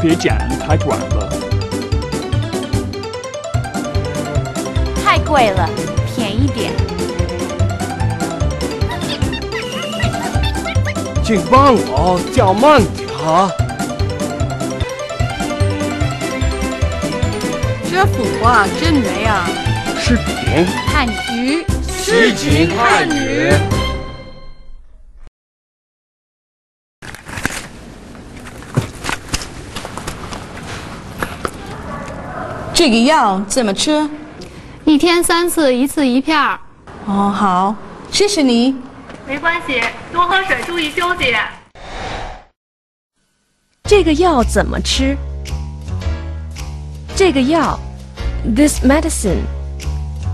别剪太短了。太贵了，便宜点。请帮我叫慢点啊！这幅画真美啊！视频汉语，诗情汉语。这个药怎么吃？一天三次，一次一片儿。哦，好，谢谢你。没关系，多喝水，注意休息。这个药怎么吃？这个药，this medicine，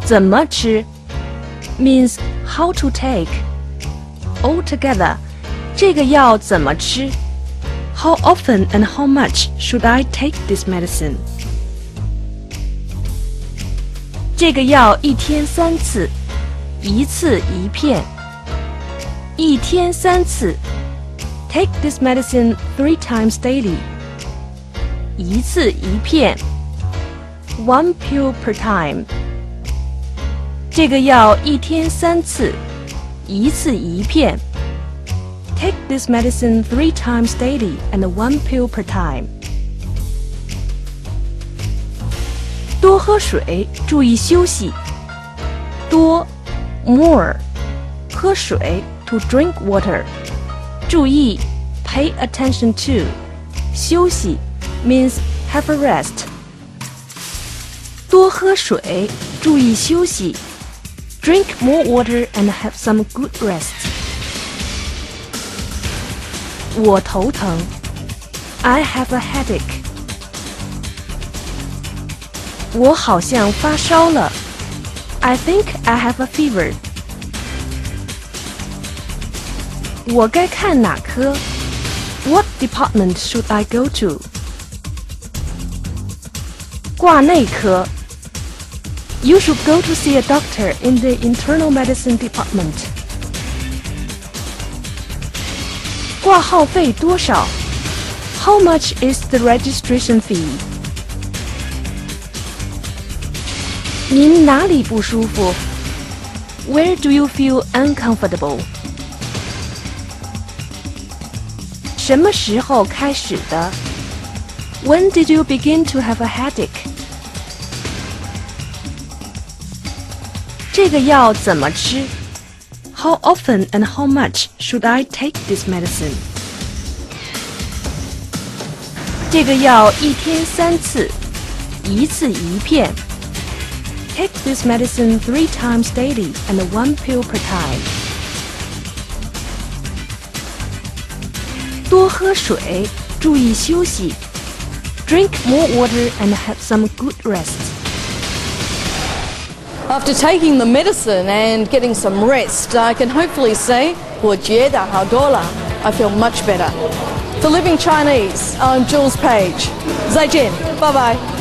怎么吃？means how to take. Altogether，这个药怎么吃？How often and how much should I take this medicine？这个药一天三次，一次一片。一天三次，take this medicine three times daily。一次一片，one pill per time。这个药一天三次，一次一片。Take this medicine three times daily and one pill per time。 多喝水，注意休息。多，more，喝水，to drink water。注意，pay attention to。休息，means have a rest。多喝水，注意休息。Drink more water and have some good rest。我头疼，I have a headache。 我好像发烧了，I think I have a fever。我该看哪科？What department should I go to？挂内科。You should go to see a doctor in the internal medicine department。挂号费多少？How much is the registration fee？ 您哪里不舒服？Where do you feel uncomfortable？什么时候开始的？When did you begin to have a headache？这个药怎么吃？How often and how much should I take this medicine？这个药一天三次，一次一片。 Take this medicine three times daily and one pill per time. 多喝水，注意休息。Drink more water and have some good rest. After taking the medicine and getting some rest, I can hopefully say, 我觉得好多了. I feel much better. For Living Chinese, I'm Jules Page. 再见, bye bye.